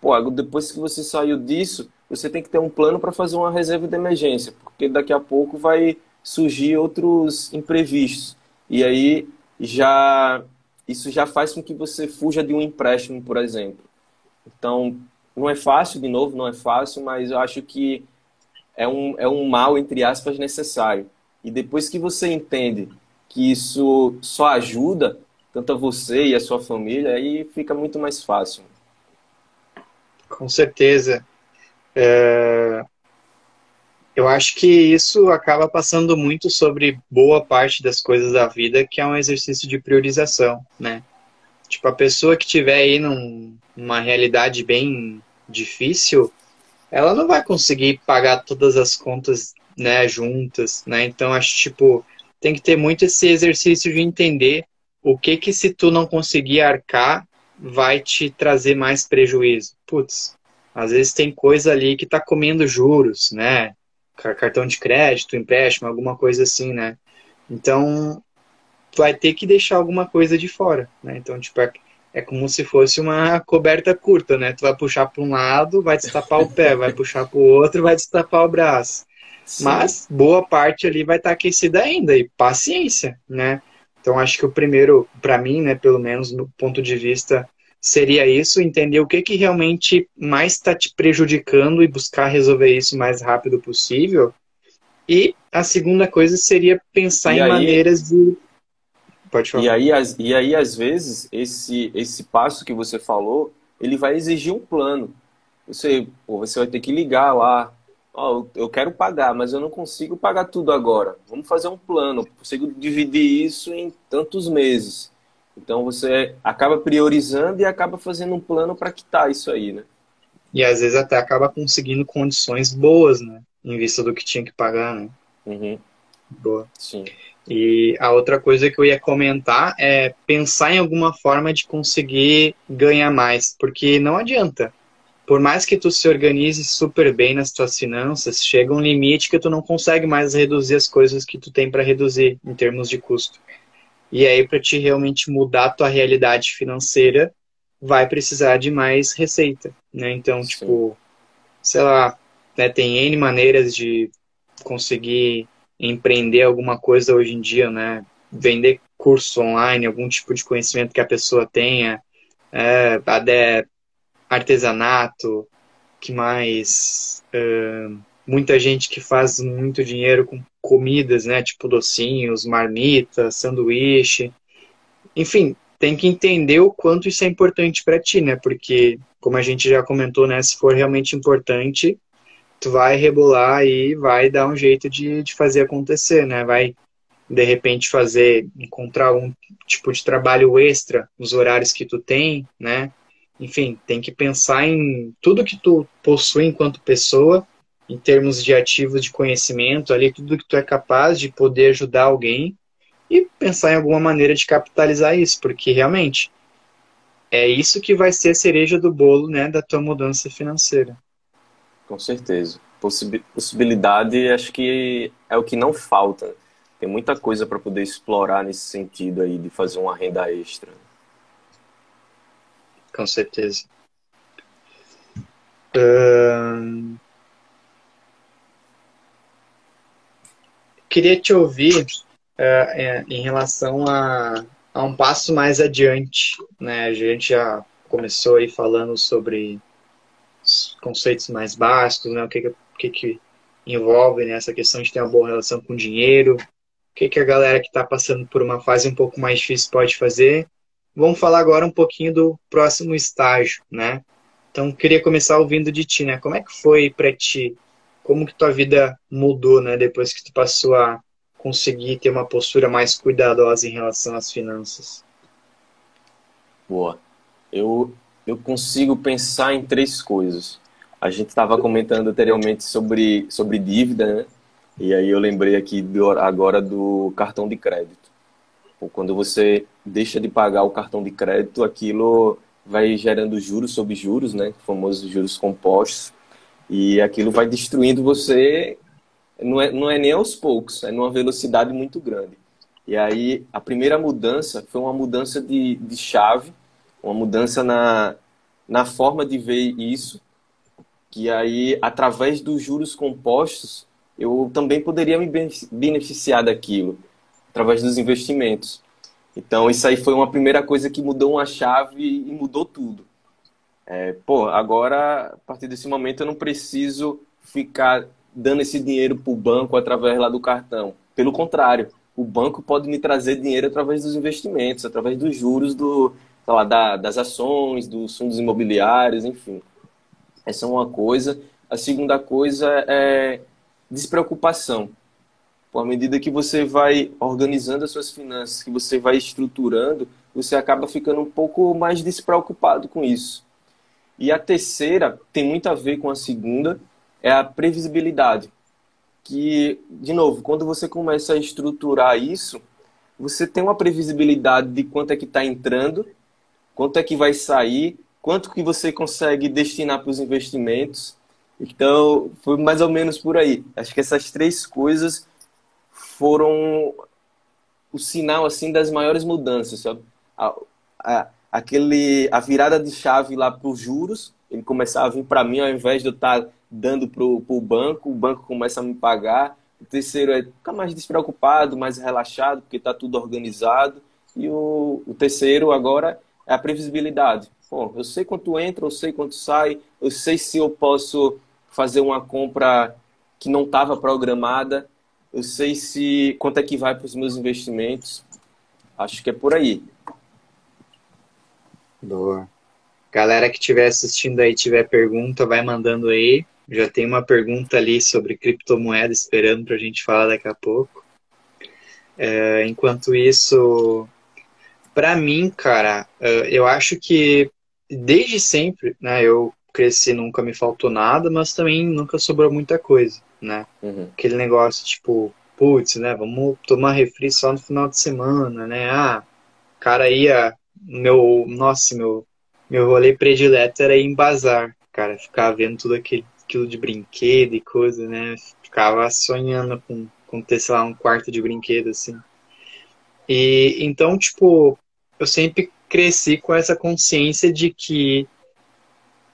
Speaker 2: Pô, depois que você saiu disso, você tem que ter um plano para fazer uma reserva de emergência, porque daqui a pouco vai surgir outros imprevistos. E aí já isso já faz com que você fuja de um empréstimo, por exemplo. Então, não é fácil, de novo, não é fácil, mas eu acho que é um, é um mal, entre aspas, necessário. E depois que você entende que isso só ajuda tanto a você e a sua família, aí fica muito mais fácil.
Speaker 1: Com certeza. É... eu acho que isso acaba passando muito sobre boa parte das coisas da vida, que é um exercício de priorização, né? Tipo, a pessoa que tiver aí num, numa realidade bem difícil, ela não vai conseguir pagar todas as contas, né, juntas, né? Então, acho, tipo, tem que ter muito esse exercício de entender o que que se tu não conseguir arcar, vai te trazer mais prejuízo. Putz, às vezes tem coisa ali que tá comendo juros, né? Cartão de crédito, empréstimo, alguma coisa assim, né? Então, tu vai ter que deixar alguma coisa de fora, né? Então, tipo, é, é como se fosse uma coberta curta, né? Tu vai puxar para um lado, vai destapar o pé, vai puxar para o outro, vai destapar o braço. Sim. Mas boa parte ali vai estar tá aquecida ainda e paciência, né? Então acho que o primeiro, para mim, né, pelo menos no ponto de vista, seria isso, entender o que que realmente mais está te prejudicando e buscar resolver isso o mais rápido possível. E a segunda coisa seria pensar e em aí, maneiras de
Speaker 2: Pode falar. E aí, as, e aí, às vezes, esse, esse passo que você falou, ele vai exigir um plano. Você, pô, você vai ter que ligar lá. Oh, eu quero pagar, mas eu não consigo pagar tudo agora. Vamos fazer um plano. Eu consigo dividir isso em tantos meses. Então você acaba priorizando e acaba fazendo um plano para quitar isso aí, né?
Speaker 1: E às vezes até acaba conseguindo condições boas, né? Em vista do que tinha que pagar, né?
Speaker 2: Uhum.
Speaker 1: Boa. Sim. E a outra coisa que eu ia comentar é pensar em alguma forma de conseguir ganhar mais, porque não adianta. Por mais que tu se organize super bem nas tuas finanças, chega um limite que tu não consegue mais reduzir as coisas que tu tem para reduzir em termos de custo. E aí para te realmente mudar a tua realidade financeira, vai precisar de mais receita, né? Então, Sim. tipo, sei lá, né, tem N maneiras de conseguir empreender alguma coisa hoje em dia, né? Vender curso online, algum tipo de conhecimento que a pessoa tenha, é, até artesanato, que mais? É, muita gente que faz muito dinheiro com comidas, né? Tipo docinhos, marmita, sanduíche. Enfim, tem que entender o quanto isso é importante para ti, né? Porque, como a gente já comentou, né? Se for realmente importante, tu vai rebolar e vai dar um jeito de, de fazer acontecer, né? Vai, de repente, fazer, encontrar um tipo de trabalho extra nos horários que tu tem, né? Enfim, tem que pensar em tudo que tu possui enquanto pessoa, em termos de ativos de conhecimento, ali, tudo que tu é capaz de poder ajudar alguém e pensar em alguma maneira de capitalizar isso, porque realmente é isso que vai ser a cereja do bolo, né, da tua mudança financeira.
Speaker 2: Com certeza. possibilidade, acho que é o que não falta. Tem muita coisa para poder explorar nesse sentido aí de fazer uma renda extra.
Speaker 1: Com certeza. Uh... Queria te ouvir uh, em relação a, a um passo mais adiante. Né? A gente já começou aí falando sobre conceitos mais básicos, né? O que, que, que envolve né? questão de ter uma boa relação com o dinheiro, o que, que a galera que está passando por uma fase um pouco mais difícil pode fazer. Vamos falar agora um pouquinho do próximo estágio, né? Então, queria começar ouvindo de ti, né? Como é que foi para ti? Como que tua vida mudou, né? Depois que tu passou a conseguir ter uma postura mais cuidadosa em relação às finanças?
Speaker 2: Boa. Eu eu consigo pensar em três coisas. A gente estava comentando anteriormente sobre, sobre dívida, né? E aí eu lembrei aqui do, agora do cartão de crédito. Quando você deixa de pagar o cartão de crédito, aquilo vai gerando juros sobre juros, né? Famosos juros compostos. E aquilo vai destruindo você, não é, não é nem aos poucos, é numa velocidade muito grande. E aí a primeira mudança foi uma mudança de, de chave uma mudança na, na forma de ver isso, que aí, através dos juros compostos, eu também poderia me beneficiar daquilo, através dos investimentos. Então, isso aí foi uma primeira coisa que mudou uma chave e mudou tudo. É, pô, agora, a partir desse momento, eu não preciso ficar dando esse dinheiro para o banco através lá do cartão. Pelo contrário, o banco pode me trazer dinheiro através dos investimentos, através dos juros do, lá, da, das ações, dos fundos imobiliários, enfim. Essa é uma coisa. A segunda coisa é despreocupação. À medida que você vai organizando as suas finanças, que você vai estruturando, você acaba ficando um pouco mais despreocupado com isso. E a terceira tem muito a ver com a segunda, é a previsibilidade. Que, de novo, quando você começa a estruturar isso, você tem uma previsibilidade de quanto é que está entrando, quanto é que vai sair, quanto que você consegue destinar para os investimentos. Então, foi mais ou menos por aí. Acho que essas três coisas foram o sinal assim das maiores mudanças, sabe? A, a, aquele a virada de chave lá para os juros, ele começava a vir para mim ao invés de eu estar tá dando para o banco, o banco começa a me pagar. O terceiro é ficar mais despreocupado, mais relaxado, porque está tudo organizado. E o, o terceiro agora é a previsibilidade. Bom, eu sei quanto entra, eu sei quanto sai, eu sei se eu posso fazer uma compra que não estava programada, eu sei se quanto é que vai para os meus investimentos. Acho que é por aí.
Speaker 1: Boa. Galera que estiver assistindo aí, tiver pergunta, vai mandando aí. Já tem uma pergunta ali sobre criptomoeda esperando para a gente falar daqui a pouco. É, enquanto isso, para mim, cara, é, eu acho que desde sempre, né, eu cresci, nunca me faltou nada, mas também nunca sobrou muita coisa, né? Uhum. Aquele negócio tipo, putz, né, vamos tomar refri só no final de semana, né? Ah, cara ia meu, nossa, meu, meu rolê predileto era ir em bazar, cara, ficar vendo tudo aquele, aquilo de brinquedo e coisa, né? Ficava sonhando com, com ter, sei lá, um quarto de brinquedo, assim. E então, tipo, eu sempre cresci com essa consciência de que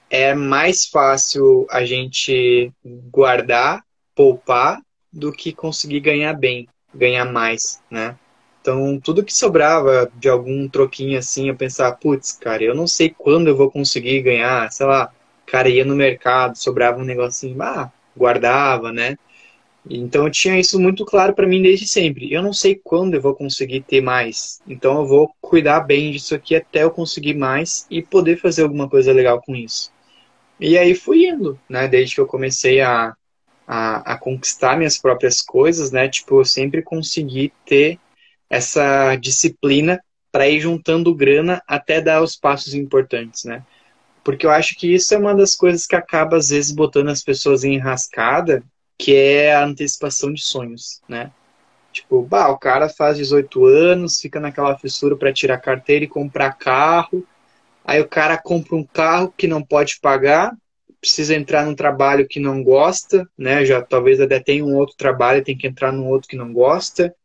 Speaker 1: é mais fácil a gente guardar, poupar, do que conseguir ganhar bem, ganhar mais, né? Então, tudo que sobrava de algum troquinho assim, eu pensava, putz, cara, eu não sei quando eu vou conseguir ganhar, sei lá, cara, ia no mercado, sobrava um negocinho, ah, guardava, né? Então, eu tinha isso muito claro para mim desde sempre. Eu não sei quando eu vou conseguir ter mais, então eu vou cuidar bem disso aqui até eu conseguir mais e poder fazer alguma coisa legal com isso. E aí fui indo, né? Desde que eu comecei a, a, a conquistar minhas próprias coisas, né? Tipo, eu sempre consegui ter essa disciplina para ir juntando grana até dar os passos importantes, né? Porque eu acho que isso é uma das coisas que acaba às vezes botando as pessoas em enrascada, que é a antecipação de sonhos, né? Tipo, bah, o cara faz 18 anos, fica naquela fissura para tirar carteira e comprar carro. Aí o cara compra um carro que não pode pagar, precisa entrar num trabalho que não gosta, né? Já talvez até tenha um outro trabalho, tem que entrar num outro que não gosta.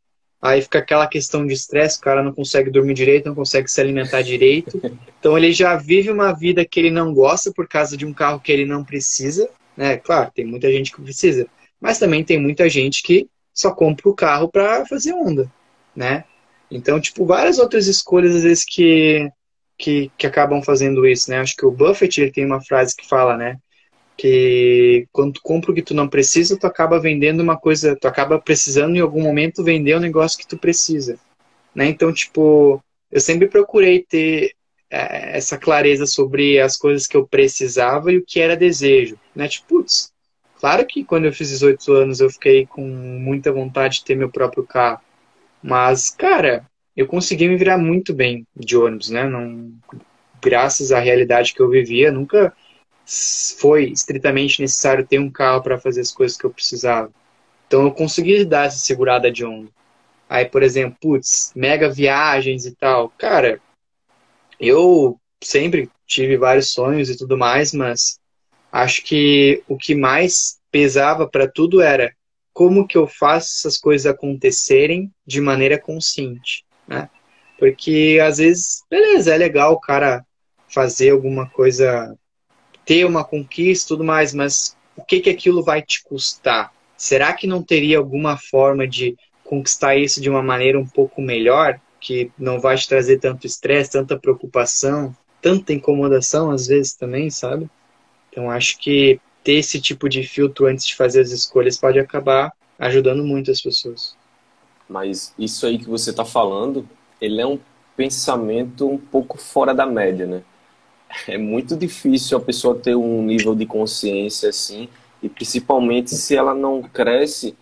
Speaker 1: Aí fica aquela questão de estresse, o cara não consegue dormir direito, não consegue se alimentar direito. Então ele já vive uma vida que ele não gosta por causa de um carro que ele não precisa. Né? Claro, tem muita gente que precisa, mas também tem muita gente que só compra o carro para fazer onda, né? Então, tipo, várias outras escolhas às vezes que, que, que acabam fazendo isso, né? Acho que o Buffett ele tem uma frase que fala, né? Que quando tu compra o que tu não precisa, tu acaba vendendo uma coisa, tu acaba precisando em algum momento vender um negócio que tu precisa, né? Então, tipo, eu sempre procurei ter é, essa clareza sobre as coisas que eu precisava e o que era desejo, né? Tipo, putz, claro que quando eu fiz 18 anos eu fiquei com muita vontade de ter meu próprio carro, mas, cara, eu consegui me virar muito bem de ônibus, né? Não, graças à realidade que eu vivia, nunca foi estritamente necessário ter um carro para fazer as coisas que eu precisava. Então eu consegui dar essa segurada de onda. Aí, por exemplo, putz, mega viagens e tal. Cara, eu sempre tive vários sonhos e tudo mais, mas acho que o que mais pesava para tudo era como que eu faço essas coisas acontecerem de maneira consciente, né? Porque às vezes, beleza, é legal o cara fazer alguma coisa ter uma conquista e tudo mais, mas o que, que aquilo vai te custar? Será que não teria alguma forma de conquistar isso de uma maneira um pouco melhor, que não vai te trazer tanto estresse, tanta preocupação, tanta incomodação às vezes também, sabe? Então acho que ter esse tipo de filtro antes de fazer as escolhas pode acabar ajudando muito as pessoas.
Speaker 2: Mas isso aí que você está falando, ele é um pensamento um pouco fora da média, né? É muito difícil a pessoa ter um nível de consciência assim e principalmente se ela não cresce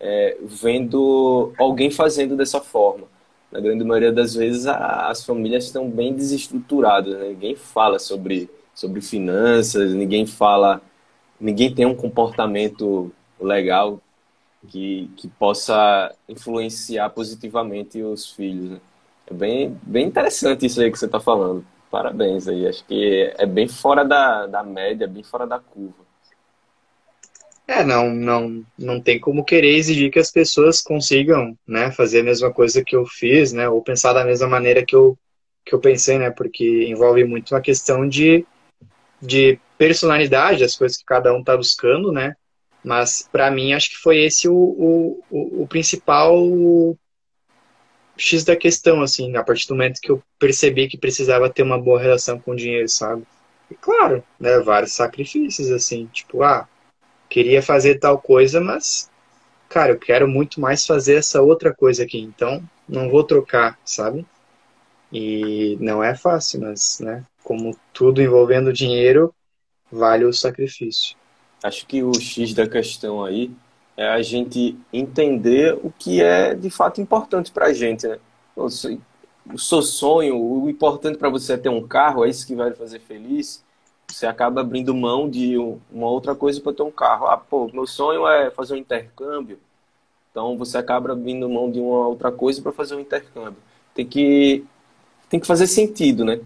Speaker 2: é, vendo alguém fazendo dessa forma. Na grande maioria das vezes, a, as famílias estão bem desestruturadas, né? ninguém fala sobre, sobre finanças, ninguém fala, ninguém tem um comportamento legal que, que possa influenciar positivamente os filhos. Né? É bem, bem interessante isso aí que você está falando. Parabéns aí. Acho que é bem fora da, da média, bem fora da curva.
Speaker 1: É, não, não, não tem como querer exigir que as pessoas consigam, né, fazer a mesma coisa que eu fiz, né, ou pensar da mesma maneira que eu, que eu pensei, né, porque envolve muito uma questão de, de personalidade, as coisas que cada um está buscando, né, mas para mim acho que foi esse o, o, o principal X da questão, assim, a partir do momento que eu percebi que precisava ter uma boa relação com o dinheiro, sabe? E claro, né, vários sacrifícios, assim, tipo, ah, queria fazer tal coisa, mas, cara, eu quero muito mais fazer essa outra coisa aqui, então não vou trocar, sabe? E não é fácil, mas, né, como tudo envolvendo dinheiro, vale o sacrifício.
Speaker 2: Acho que o X da questão aí é a gente entender o que é de fato importante para a gente, né? O seu sonho, o importante para você é ter um carro, é isso que vai fazer feliz você acaba abrindo mão de uma outra coisa para ter um carro. Ah, pô, meu sonho é fazer um intercâmbio. Então você acaba abrindo mão de uma outra coisa para fazer um intercâmbio. Tem que tem que fazer sentido, né?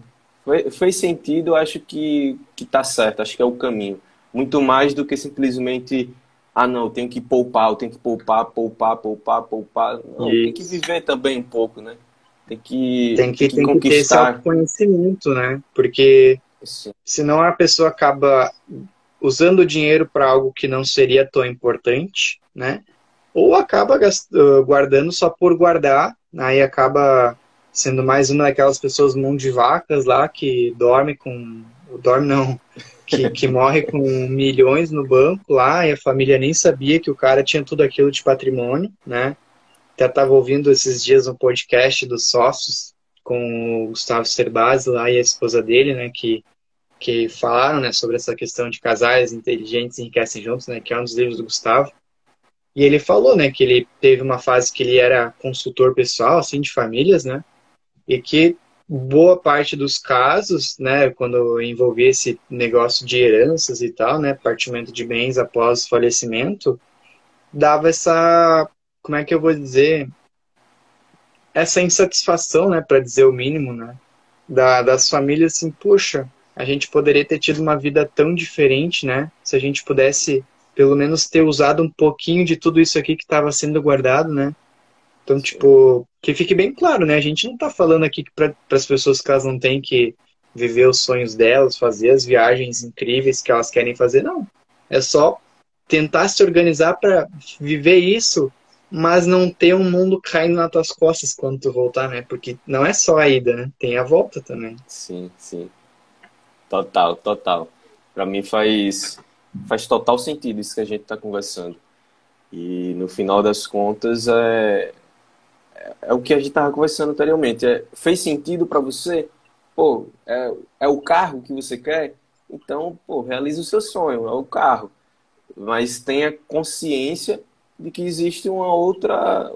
Speaker 2: Fez sentido, acho que que tá certo, acho que é o caminho. Muito mais do que simplesmente ah, não, eu tenho que poupar, eu tenho que poupar, poupar, poupar, poupar. Não, tem que viver também um pouco, né? Tem que,
Speaker 1: tem que, tem que, tem conquistar. Que ter esse conhecimento, né? Porque Sim. Senão a pessoa acaba usando o dinheiro para algo que não seria tão importante, né? Ou acaba gastando, guardando só por guardar, aí acaba sendo mais uma daquelas pessoas mão de vacas lá que dorme com. Dorme não. Que, que morre com milhões no banco lá e a família nem sabia que o cara tinha tudo aquilo de patrimônio, né? Até estava ouvindo esses dias um podcast dos sócios com o Gustavo Cerbasi lá e a esposa dele, né, que, que falaram, né, sobre essa questão de casais inteligentes enriquecem juntos, né, que é um dos livros do Gustavo. E ele falou, né, que ele teve uma fase que ele era consultor pessoal, assim, de famílias, né, e que boa parte dos casos, né, quando envolvia esse negócio de heranças e tal, né, partimento de bens após falecimento, dava essa, como é que eu vou dizer, essa insatisfação, né, para dizer o mínimo, né, da, das famílias assim, puxa, a gente poderia ter tido uma vida tão diferente, né, se a gente pudesse pelo menos ter usado um pouquinho de tudo isso aqui que estava sendo guardado, né? Então, tipo, que fique bem claro, né? A gente não está falando aqui para as pessoas que elas não têm que viver os sonhos delas, fazer as viagens incríveis que elas querem fazer, não. É só tentar se organizar para viver isso mas não ter um mundo caindo nas tuas costas quando tu voltar, né? Porque não é só a ida, né? Tem a volta também.
Speaker 2: Sim, sim. Total, total. Para mim faz faz total sentido isso que a gente está conversando. E no final das contas é é, o que a gente estava conversando anteriormente. É, fez sentido para você? Pô, é, é o carro que você quer? Então, pô, realize o seu sonho, é o carro. Mas tenha consciência de que existe uma outra.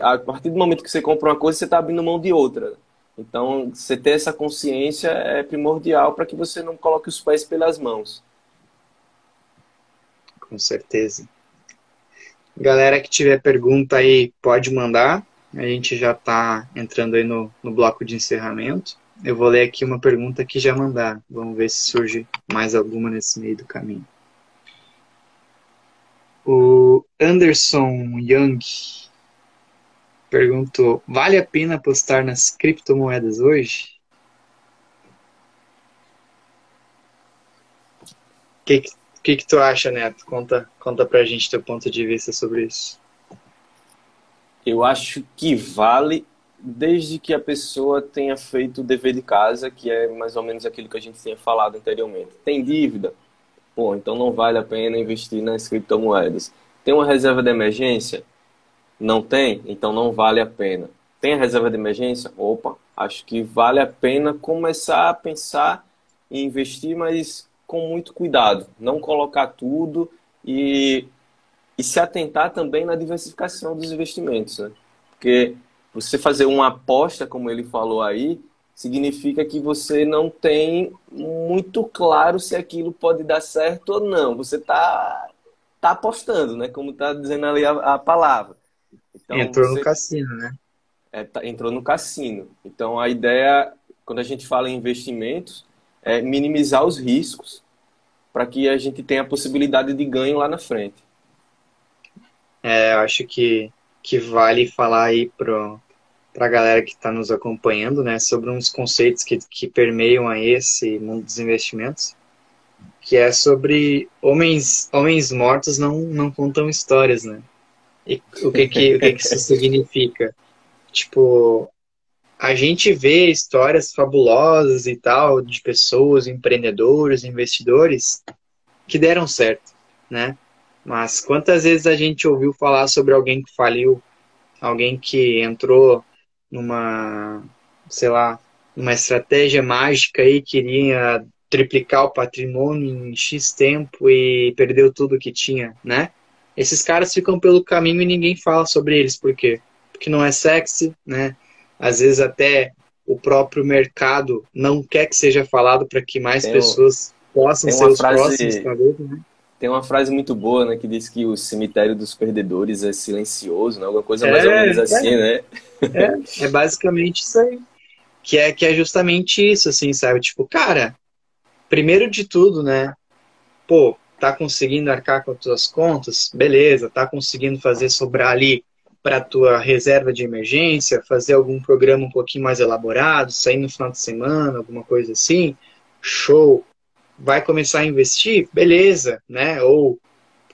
Speaker 2: A partir do momento que você compra uma coisa, você está abrindo mão de outra. Então, você ter essa consciência é primordial para que você não coloque os pés pelas mãos.
Speaker 1: Com certeza. Galera que tiver pergunta aí, pode mandar. A gente já está entrando aí no, no bloco de encerramento. Eu vou ler aqui uma pergunta que já mandaram. Vamos ver se surge mais alguma nesse meio do caminho. O Anderson Young perguntou: vale a pena apostar nas criptomoedas hoje? O que, que, que tu acha, Neto? Conta, conta pra gente teu ponto de vista sobre isso.
Speaker 2: Eu acho que vale desde que a pessoa tenha feito o dever de casa, que é mais ou menos aquilo que a gente tinha falado anteriormente. Tem dívida? Pô, então não vale a pena investir nas criptomoedas. Tem uma reserva de emergência? Não tem? Então não vale a pena. Tem a reserva de emergência? Opa, acho que vale a pena começar a pensar em investir, mas com muito cuidado. Não colocar tudo e, e se atentar também na diversificação dos investimentos. Né? Porque você fazer uma aposta, como ele falou aí, significa que você não tem muito claro se aquilo pode dar certo ou não. Você está tá apostando, né? Como está dizendo ali a, a palavra.
Speaker 1: Então, entrou você, no cassino, né?
Speaker 2: É, tá, entrou no cassino. Então a ideia, quando a gente fala em investimentos, é minimizar os riscos para que a gente tenha a possibilidade de ganho lá na frente.
Speaker 1: É, eu acho que, que vale falar aí para a galera que está nos acompanhando, né, sobre uns conceitos que, que permeiam a esse mundo dos investimentos, que é sobre homens homens mortos não, não contam histórias, né? E o que que, o que, que isso significa? Tipo, a gente vê histórias fabulosas e tal de pessoas, empreendedores, investidores que deram certo, né? Mas quantas vezes a gente ouviu falar sobre alguém que faliu, alguém que entrou numa, sei lá, uma estratégia mágica e queria triplicar o patrimônio em X tempo e perdeu tudo que tinha, né? Esses caras ficam pelo caminho e ninguém fala sobre eles, por quê? Porque não é sexy, né? Às vezes até o próprio mercado não quer que seja falado para que mais tem pessoas possam ser os frase, próximos, talvez, né?
Speaker 2: Tem uma frase muito boa, né, que diz que o cemitério dos perdedores é silencioso, né? Alguma coisa mais é, ou menos assim, é. né?
Speaker 1: É, é basicamente isso aí. Que é, que é justamente isso, assim, sabe? Tipo, cara, primeiro de tudo, né? Pô, tá conseguindo arcar com as tuas contas? Beleza, tá conseguindo fazer sobrar ali para tua reserva de emergência, fazer algum programa um pouquinho mais elaborado, sair no final de semana, alguma coisa assim? Show vai começar a investir, beleza, né? Ou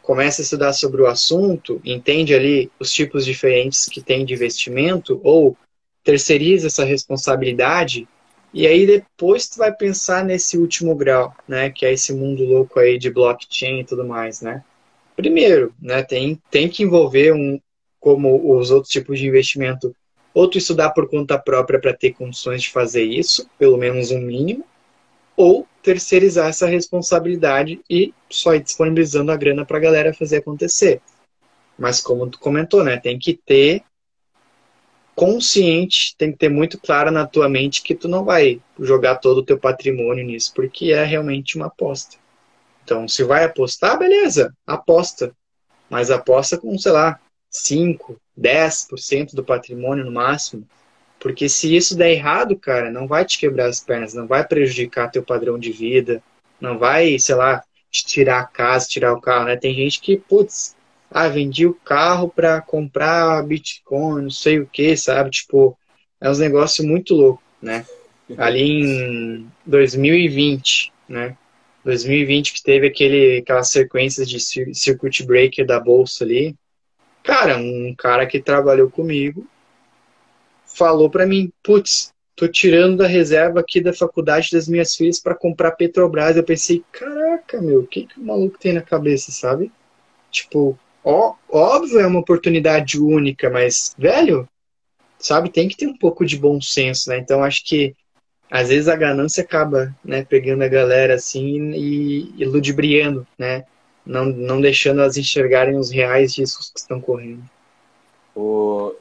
Speaker 1: começa a estudar sobre o assunto, entende ali os tipos diferentes que tem de investimento, ou terceiriza essa responsabilidade, e aí depois tu vai pensar nesse último grau, né? Que é esse mundo louco aí de blockchain e tudo mais, né? Primeiro, né, tem, tem que envolver um, como os outros tipos de investimento, ou tu estudar por conta própria para ter condições de fazer isso, pelo menos um mínimo, ou terceirizar essa responsabilidade e só ir disponibilizando a grana para a galera fazer acontecer. Mas como tu comentou, né, tem que ter consciente, tem que ter muito claro na tua mente que tu não vai jogar todo o teu patrimônio nisso, porque é realmente uma aposta. Então, se vai apostar, beleza, aposta. Mas aposta com, sei lá, 5, 10% do patrimônio no máximo. Porque se isso der errado, cara, não vai te quebrar as pernas, não vai prejudicar teu padrão de vida, não vai, sei lá, te tirar a casa, tirar o carro, né? Tem gente que, putz, ah, vendi o carro para comprar Bitcoin, não sei o que, sabe? Tipo, é um negócio muito louco, né? Ali em 2020, né? 2020 que teve aquele, aquelas sequências de circuit breaker da bolsa ali. Cara, um cara que trabalhou comigo falou para mim, putz, tô tirando da reserva aqui da faculdade das minhas filhas para comprar Petrobras. Eu pensei, caraca, meu, o que, que o maluco tem na cabeça, sabe? Tipo, ó, óbvio é uma oportunidade única, mas, velho, sabe, tem que ter um pouco de bom senso, né? Então acho que às vezes a ganância acaba, né, pegando a galera assim e, e ludibriando, né? Não, não deixando elas enxergarem os reais riscos que estão correndo.
Speaker 2: O,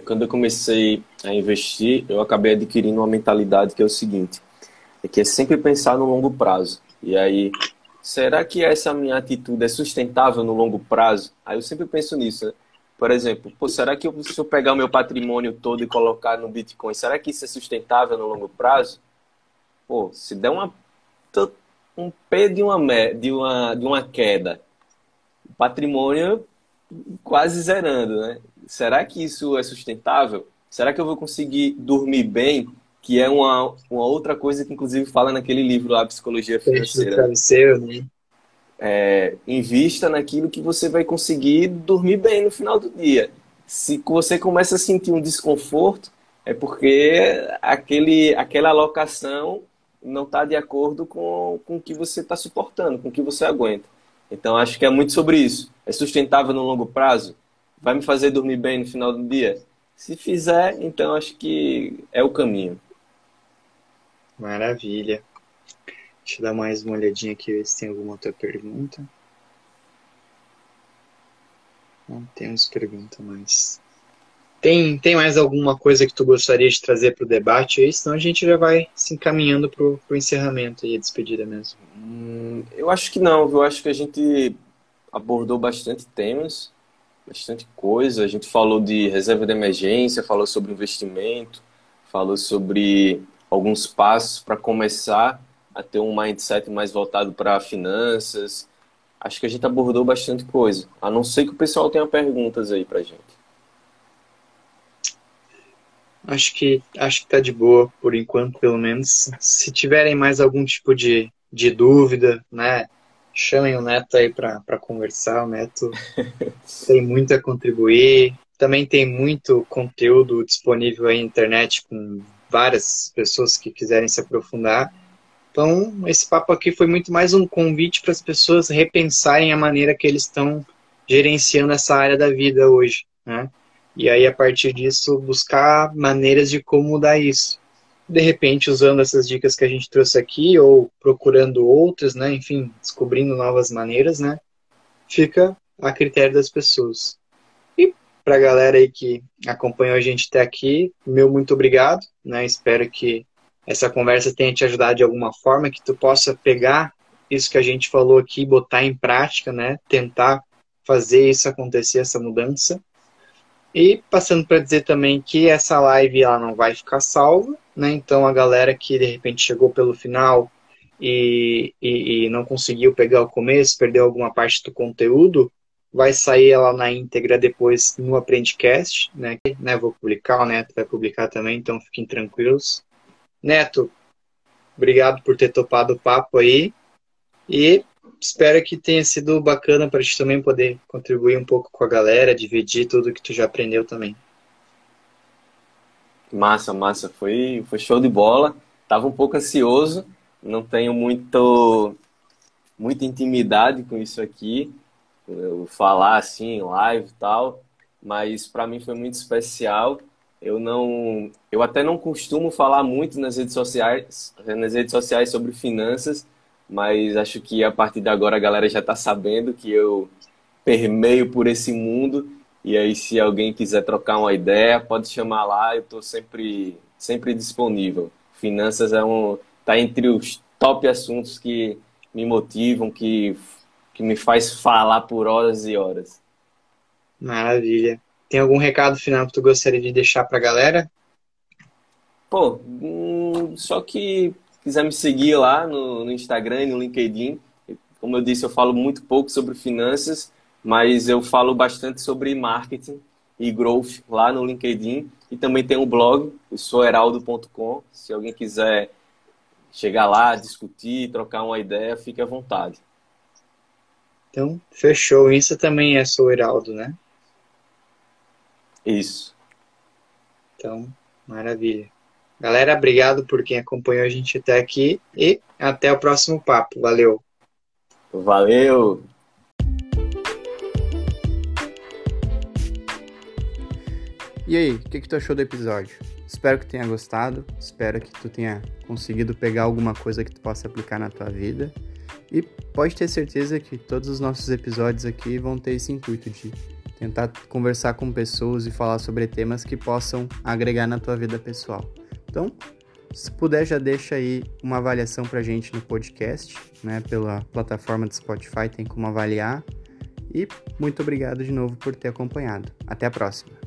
Speaker 2: quando eu comecei a investir, eu acabei adquirindo uma mentalidade que é o seguinte, é que é sempre pensar no longo prazo. E aí, será que essa minha atitude é sustentável no longo prazo? Aí eu sempre penso nisso, né? Por exemplo, pô, será que eu, se eu pegar o meu patrimônio todo e colocar no Bitcoin, será que isso é sustentável no longo prazo? Pô, se der uma, um P de uma, de uma, de uma queda, patrimônio quase zerando, né? Será que isso é sustentável? Será que eu vou conseguir dormir bem? Que é uma, uma outra coisa que, inclusive, fala naquele livro lá, Psicologia Financeira.
Speaker 1: né?
Speaker 2: É, invista naquilo que você vai conseguir dormir bem no final do dia. Se você começa a sentir um desconforto, é porque aquele, aquela alocação não está de acordo com, com o que você está suportando, com o que você aguenta. Então, acho que é muito sobre isso. É sustentável no longo prazo? Vai me fazer dormir bem no final do dia? Se fizer, então acho que é o caminho.
Speaker 1: Maravilha. Deixa eu dar mais uma olhadinha aqui, ver se tem alguma outra pergunta. Não temos pergunta mais. Tem, tem mais alguma coisa que tu gostaria de trazer para o debate aí? Senão a gente já vai se encaminhando para o encerramento e a despedida mesmo.
Speaker 2: Hum, eu acho que não, eu acho que a gente abordou bastante temas, bastante coisa. A gente falou de reserva de emergência, falou sobre investimento, falou sobre alguns passos para começar a ter um mindset mais voltado para finanças. Acho que a gente abordou bastante coisa. A não ser que o pessoal tenha perguntas aí para gente.
Speaker 1: Acho que acho que tá de boa por enquanto, pelo menos. Se tiverem mais algum tipo de, de dúvida, né, chamem o Neto aí para conversar. O Neto tem muito a contribuir. Também tem muito conteúdo disponível aí na internet com várias pessoas que quiserem se aprofundar. Então, esse papo aqui foi muito mais um convite para as pessoas repensarem a maneira que eles estão gerenciando essa área da vida hoje, né? E aí, a partir disso, buscar maneiras de como mudar isso. De repente, usando essas dicas que a gente trouxe aqui, ou procurando outras, né? Enfim, descobrindo novas maneiras, né? Fica a critério das pessoas. E para a galera aí que acompanhou a gente até aqui, meu muito obrigado, né? Espero que essa conversa tenha te ajudado de alguma forma, que tu possa pegar isso que a gente falou aqui, botar em prática, né? Tentar fazer isso acontecer, essa mudança. E passando para dizer também que essa live ela não vai ficar salva, né? Então a galera que de repente chegou pelo final e, e, e não conseguiu pegar o começo, perdeu alguma parte do conteúdo, vai sair ela na íntegra depois no Aprendicast, né? né? Vou publicar, o Neto vai publicar também, então fiquem tranquilos. Neto, obrigado por ter topado o papo aí. E espero que tenha sido bacana para gente também poder contribuir um pouco com a galera, dividir tudo que tu já aprendeu também.
Speaker 2: Massa, massa. Foi, foi show de bola. Tava um pouco ansioso, não tenho muito, muita intimidade com isso aqui, eu falar assim em live e tal, mas para mim foi muito especial. Eu não, eu até não costumo falar muito nas redes sociais, nas redes sociais sobre finanças, mas acho que a partir de agora a galera já está sabendo que eu permeio por esse mundo e aí se alguém quiser trocar uma ideia pode chamar lá eu estou sempre sempre disponível. Finanças é um tá entre os top assuntos que me motivam que que me faz falar por horas e horas.
Speaker 1: Maravilha. Tem algum recado final que tu gostaria de deixar para a galera?
Speaker 2: Pô hum, só que quiser me seguir lá no, no Instagram e no LinkedIn, como eu disse, eu falo muito pouco sobre finanças, mas eu falo bastante sobre marketing e growth lá no LinkedIn. E também tem um blog, o soheraldo.com. Se alguém quiser chegar lá, discutir, trocar uma ideia, fique à vontade.
Speaker 1: Então, fechou. Isso também é Soheraldo, né?
Speaker 2: Isso.
Speaker 1: Então, maravilha. Galera, obrigado por quem acompanhou a gente até aqui e até o próximo papo. Valeu.
Speaker 2: Valeu.
Speaker 3: E aí, o que, que tu achou do episódio? Espero que tenha gostado, espero que tu tenha conseguido pegar alguma coisa que tu possa aplicar na tua vida. E pode ter certeza que todos os nossos episódios aqui vão ter esse intuito de tentar conversar com pessoas e falar sobre temas que possam agregar na tua vida pessoal. Então, se puder, já deixa aí uma avaliação pra gente no podcast, né? Pela plataforma do Spotify tem como avaliar. E muito obrigado de novo por ter acompanhado. Até a próxima.